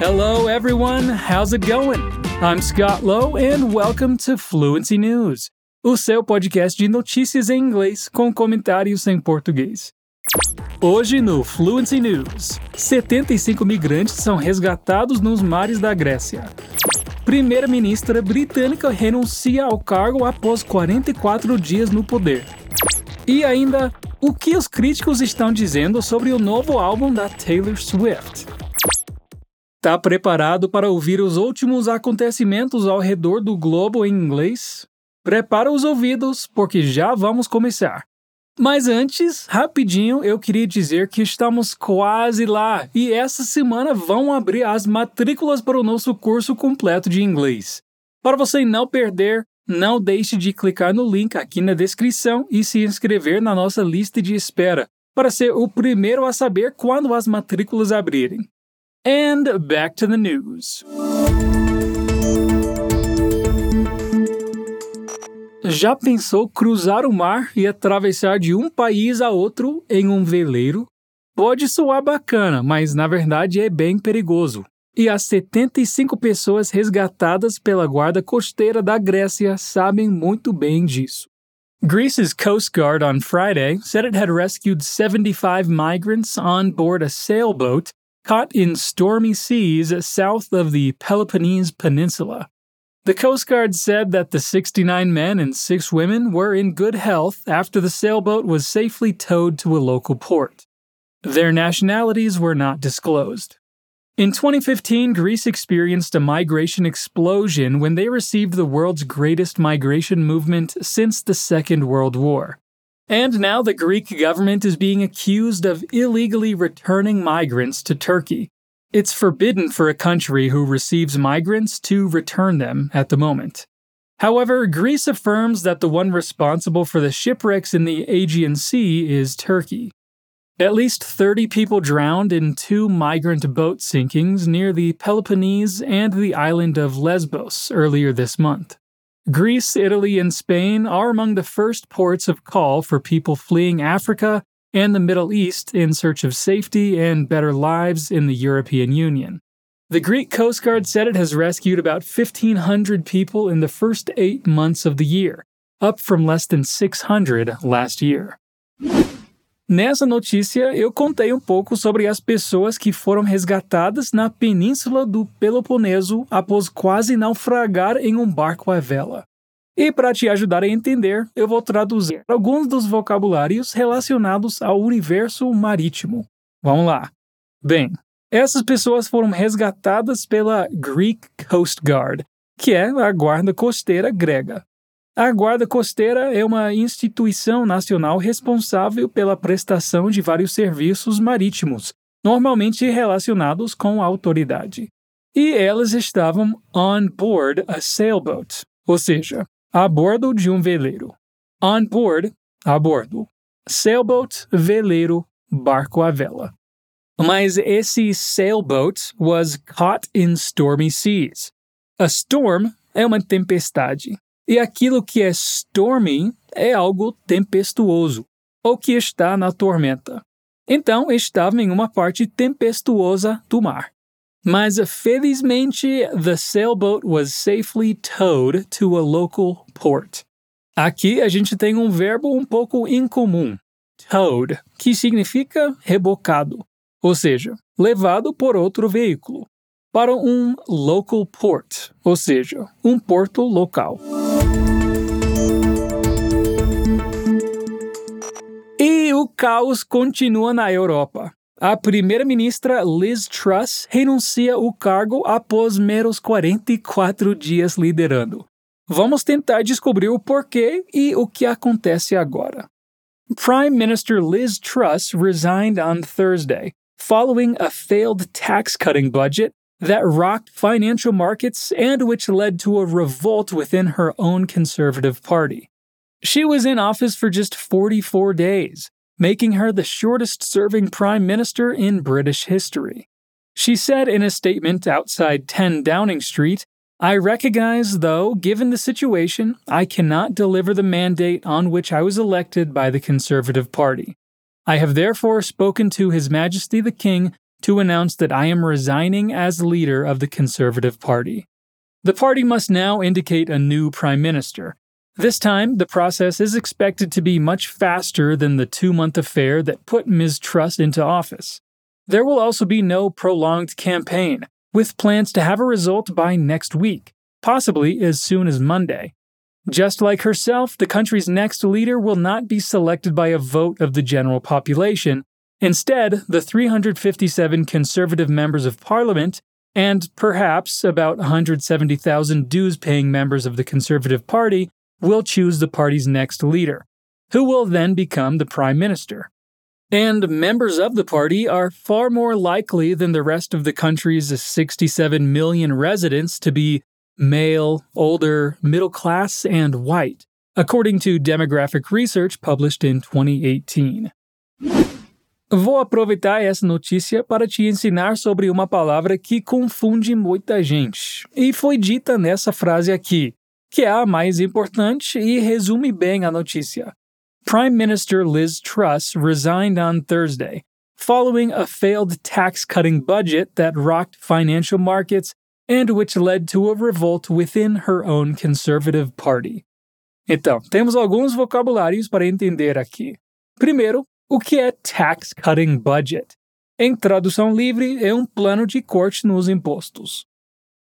Hello, everyone. How's it going? I'm Scott Lowe, and welcome to Fluency News, o seu podcast de notícias em inglês com comentários em português. Hoje no Fluency News, 75 migrantes são resgatados nos mares da Grécia. Primeira-ministra britânica renuncia ao cargo após 44 dias no poder. E ainda, o que os críticos estão dizendo sobre o novo álbum da Taylor Swift. Tá preparado para ouvir os últimos acontecimentos ao redor do globo em inglês? Prepara os ouvidos, porque já vamos começar. Mas antes, rapidinho, eu queria dizer que estamos quase lá e essa semana vão abrir as matrículas para o nosso curso completo de inglês. Para você não perder, não deixe de clicar no link aqui na descrição e se inscrever na nossa lista de espera para ser o primeiro a saber quando as matrículas abrirem. And back to the news. Já pensou cruzar o mar e atravessar de um país a outro em um veleiro? Pode soar bacana, mas na verdade é bem perigoso. E as 75 pessoas resgatadas pela guarda costeira da Grécia sabem muito bem disso. Greece's Coast Guard on Friday said it had rescued 75 migrants on board a sailboat caught in stormy seas south of the Peloponnese Peninsula. The Coast Guard said that the 69 men and 6 women were in good health after the sailboat was safely towed to a local port. Their nationalities were not disclosed. In 2015, Greece experienced a migration explosion when they received the world's greatest migration movement since the Second World War. And now the Greek government is being accused of illegally returning migrants to Turkey. It's forbidden for a country who receives migrants to return them at the moment. However, Greece affirms that the one responsible for the shipwrecks in the Aegean Sea is Turkey. At least 30 people drowned in two migrant boat sinkings near the Peloponnese and the island of Lesbos earlier this month. Greece, Italy, and Spain are among the first ports of call for people fleeing Africa and the Middle East in search of safety and better lives in the European Union. The Greek Coast Guard said it has rescued about 1,500 people in the first eight months of the year, up from less than 600 last year. Nessa notícia, eu contei um pouco sobre as pessoas que foram resgatadas na península do Peloponeso após quase naufragar em um barco à vela. E para te ajudar a entender, eu vou traduzir alguns dos vocabulários relacionados ao universo marítimo. Vamos lá. Bem, essas pessoas foram resgatadas pela Greek Coast Guard, que é a guarda costeira grega. A Guarda Costeira é uma instituição nacional responsável pela prestação de vários serviços marítimos, normalmente relacionados com a autoridade. E elas estavam on board a sailboat, ou seja, a bordo de um veleiro. On board, a bordo. Sailboat, veleiro, barco à vela. Mas esse sailboat was caught in stormy seas. A storm é uma tempestade. E aquilo que é stormy é algo tempestuoso, ou que está na tormenta. Então estava em uma parte tempestuosa do mar. Mas felizmente, the sailboat was safely towed to a local port. Aqui a gente tem um verbo um pouco incomum, towed, que significa rebocado, ou seja, levado por outro veículo, para um local port, ou seja, um porto local. E o caos continua na Europa. A primeira-ministra Liz Truss renuncia o cargo após meros 44 dias liderando. Vamos tentar descobrir o porquê e o que acontece agora. Prime Minister Liz Truss resigned on Thursday, following a failed tax cutting budget that rocked financial markets and which led to a revolt within her own Conservative Party. She was in office for just 44 days, making her the shortest serving Prime Minister in British history. She said in a statement outside 10 Downing Street I recognize, though, given the situation, I cannot deliver the mandate on which I was elected by the Conservative Party. I have therefore spoken to His Majesty the King to announce that I am resigning as leader of the Conservative Party. The party must now indicate a new prime minister. This time, the process is expected to be much faster than the two month affair that put Ms. Truss into office. There will also be no prolonged campaign, with plans to have a result by next week, possibly as soon as Monday. Just like herself, the country's next leader will not be selected by a vote of the general population. Instead, the 357 conservative members of parliament and perhaps about 170,000 dues paying members of the Conservative Party will choose the party's next leader, who will then become the prime minister. And members of the party are far more likely than the rest of the country's 67 million residents to be male, older, middle class, and white, according to demographic research published in 2018. Vou aproveitar essa notícia para te ensinar sobre uma palavra que confunde muita gente, e foi dita nessa frase aqui, que é a mais importante e resume bem a notícia. Prime Minister Liz Truss resigned on Thursday, following a failed tax cutting budget that rocked financial markets and which led to a revolt within her own conservative party. Então, temos alguns vocabulários para entender aqui. Primeiro, o que é tax cutting budget? Em tradução livre, é um plano de corte nos impostos.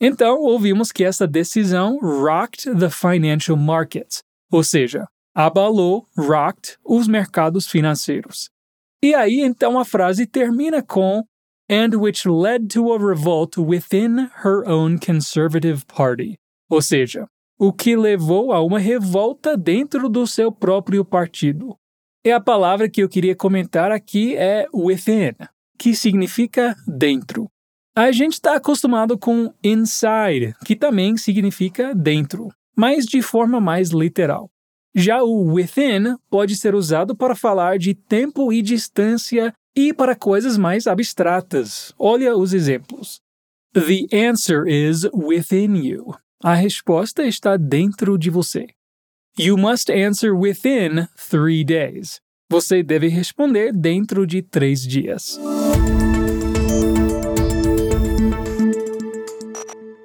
Então, ouvimos que essa decisão rocked the financial markets, ou seja, abalou, rocked, os mercados financeiros. E aí, então, a frase termina com and which led to a revolt within her own conservative party. Ou seja, o que levou a uma revolta dentro do seu próprio partido. E a palavra que eu queria comentar aqui é within, que significa dentro. A gente está acostumado com inside, que também significa dentro, mas de forma mais literal. Já o within pode ser usado para falar de tempo e distância e para coisas mais abstratas, olha os exemplos. The answer is within you. A resposta está dentro de você. You must answer within three days. Você deve responder dentro de três dias.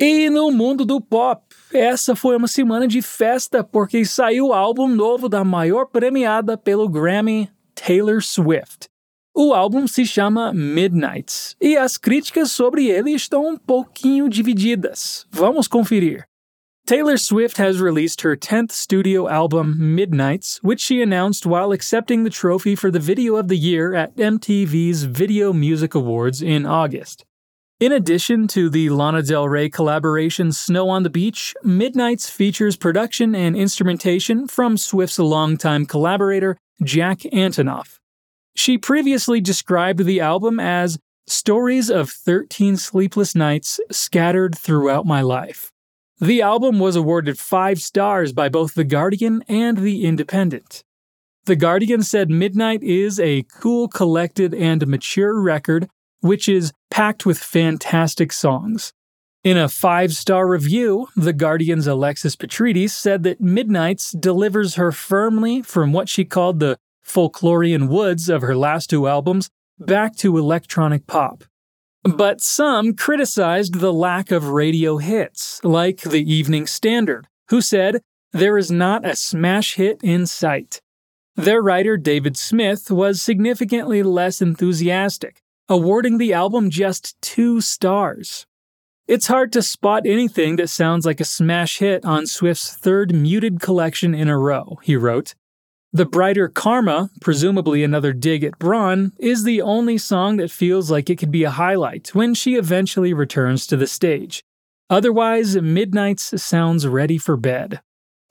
E no mundo do pop, essa foi uma semana de festa porque saiu o álbum novo da maior premiada pelo Grammy, Taylor Swift. O álbum se chama Midnights e as críticas sobre ele estão um pouquinho divididas. Vamos conferir. Taylor Swift has released her 10th studio album, Midnights, which she announced while accepting the trophy for the Video of the Year at MTV's Video Music Awards in August. In addition to the Lana Del Rey collaboration Snow on the Beach, Midnights features production and instrumentation from Swift's longtime collaborator, Jack Antonoff. She previously described the album as stories of 13 sleepless nights scattered throughout my life. The album was awarded five stars by both The Guardian and The Independent. The Guardian said Midnight is a cool, collected, and mature record, which is packed with fantastic songs. In a five star review, The Guardian's Alexis Petridis said that Midnights delivers her firmly from what she called the folklorian woods of her last two albums back to electronic pop. But some criticized the lack of radio hits, like the Evening Standard, who said, There is not a smash hit in sight. Their writer David Smith was significantly less enthusiastic, awarding the album just two stars. It's hard to spot anything that sounds like a smash hit on Swift's third muted collection in a row, he wrote. The brighter Karma, presumably another dig at Braun, is the only song that feels like it could be a highlight when she eventually returns to the stage. Otherwise, Midnight's sounds ready for bed.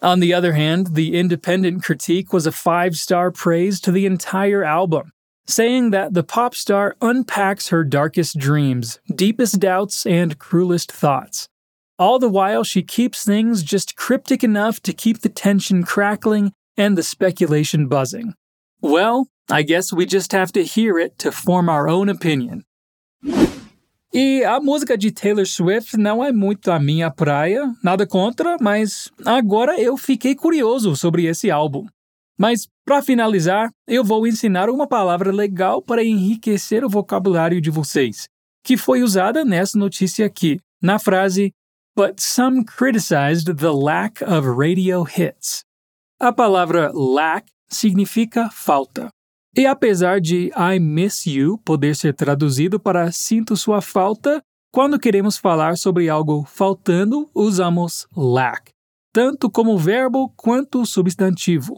On the other hand, the independent critique was a five star praise to the entire album, saying that the pop star unpacks her darkest dreams, deepest doubts, and cruelest thoughts. All the while, she keeps things just cryptic enough to keep the tension crackling and the speculation buzzing. Well, I guess we just have to hear it to form our own opinion. E a música de Taylor Swift não é muito a minha praia, nada contra, mas agora eu fiquei curioso sobre esse álbum. Mas, para finalizar, eu vou ensinar uma palavra legal para enriquecer o vocabulário de vocês, que foi usada nessa notícia aqui, na frase But some criticized the lack of radio hits. A palavra lack significa falta. E apesar de I miss you poder ser traduzido para sinto sua falta, quando queremos falar sobre algo faltando, usamos lack, tanto como verbo quanto substantivo.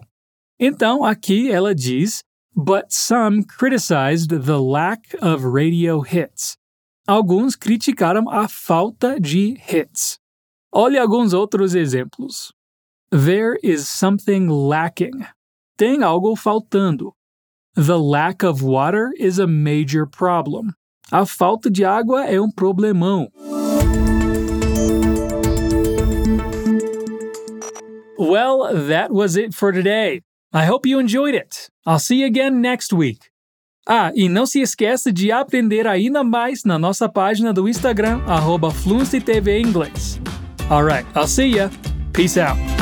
Então, aqui ela diz: But some criticized the lack of radio hits. Alguns criticaram a falta de hits. Olhe alguns outros exemplos. There is something lacking. Tem algo faltando. The lack of water is a major problem. A falta de água é um problemão. Well, that was it for today. I hope you enjoyed it. I'll see you again next week. Ah, e não se esqueça de aprender ainda mais na nossa página do Instagram, arroba Inglês. Alright, I'll see ya. Peace out.